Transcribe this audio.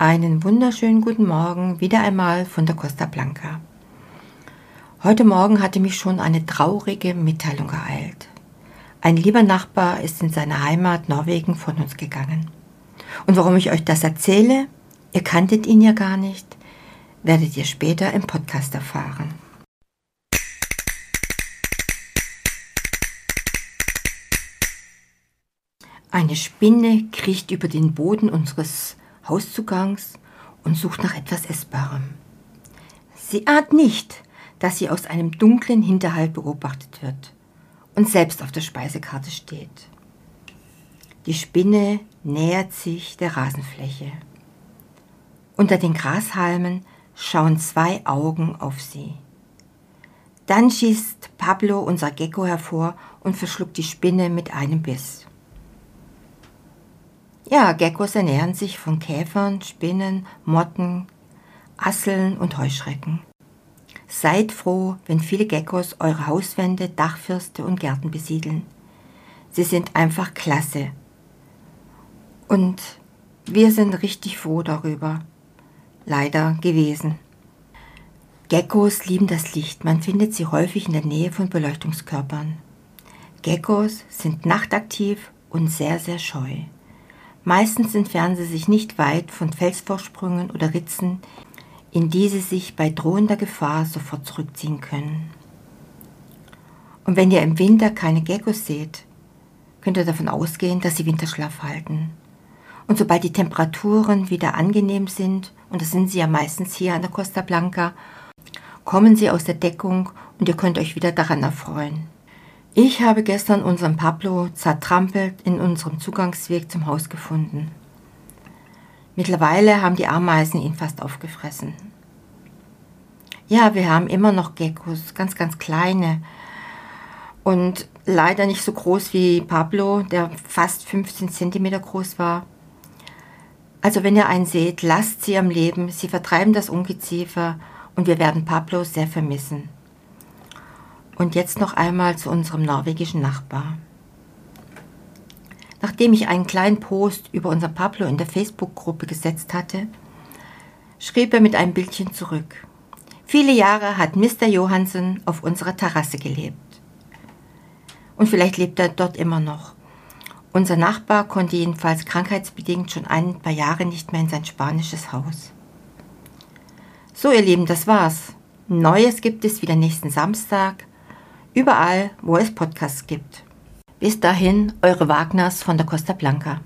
Einen wunderschönen guten Morgen wieder einmal von der Costa Blanca. Heute Morgen hatte mich schon eine traurige Mitteilung ereilt. Ein lieber Nachbar ist in seine Heimat Norwegen von uns gegangen. Und warum ich euch das erzähle, ihr kanntet ihn ja gar nicht, werdet ihr später im Podcast erfahren. Eine Spinne kriecht über den Boden unseres Hauszugangs und sucht nach etwas Essbarem. Sie ahnt nicht, dass sie aus einem dunklen Hinterhalt beobachtet wird und selbst auf der Speisekarte steht. Die Spinne nähert sich der Rasenfläche. Unter den Grashalmen schauen zwei Augen auf sie. Dann schießt Pablo unser Gecko hervor und verschluckt die Spinne mit einem Biss. Ja, Geckos ernähren sich von Käfern, Spinnen, Motten, Asseln und Heuschrecken. Seid froh, wenn viele Geckos eure Hauswände, Dachfirste und Gärten besiedeln. Sie sind einfach klasse. Und wir sind richtig froh darüber. Leider gewesen. Geckos lieben das Licht. Man findet sie häufig in der Nähe von Beleuchtungskörpern. Geckos sind nachtaktiv und sehr, sehr scheu. Meistens entfernen sie sich nicht weit von Felsvorsprüngen oder Ritzen, in die sie sich bei drohender Gefahr sofort zurückziehen können. Und wenn ihr im Winter keine Geckos seht, könnt ihr davon ausgehen, dass sie Winterschlaf halten. Und sobald die Temperaturen wieder angenehm sind, und das sind sie ja meistens hier an der Costa Blanca, kommen sie aus der Deckung und ihr könnt euch wieder daran erfreuen. Ich habe gestern unseren Pablo zertrampelt in unserem Zugangsweg zum Haus gefunden. Mittlerweile haben die Ameisen ihn fast aufgefressen. Ja, wir haben immer noch Geckos, ganz, ganz kleine. Und leider nicht so groß wie Pablo, der fast 15 cm groß war. Also wenn ihr einen seht, lasst sie am Leben, sie vertreiben das Ungeziefer und wir werden Pablo sehr vermissen. Und jetzt noch einmal zu unserem norwegischen Nachbar. Nachdem ich einen kleinen Post über unser Pablo in der Facebook-Gruppe gesetzt hatte, schrieb er mit einem Bildchen zurück. Viele Jahre hat Mr. Johansen auf unserer Terrasse gelebt. Und vielleicht lebt er dort immer noch. Unser Nachbar konnte jedenfalls krankheitsbedingt schon ein paar Jahre nicht mehr in sein spanisches Haus. So, ihr Lieben, das war's. Neues gibt es wieder nächsten Samstag überall, wo es Podcasts gibt. Bis dahin, eure Wagners von der Costa Blanca.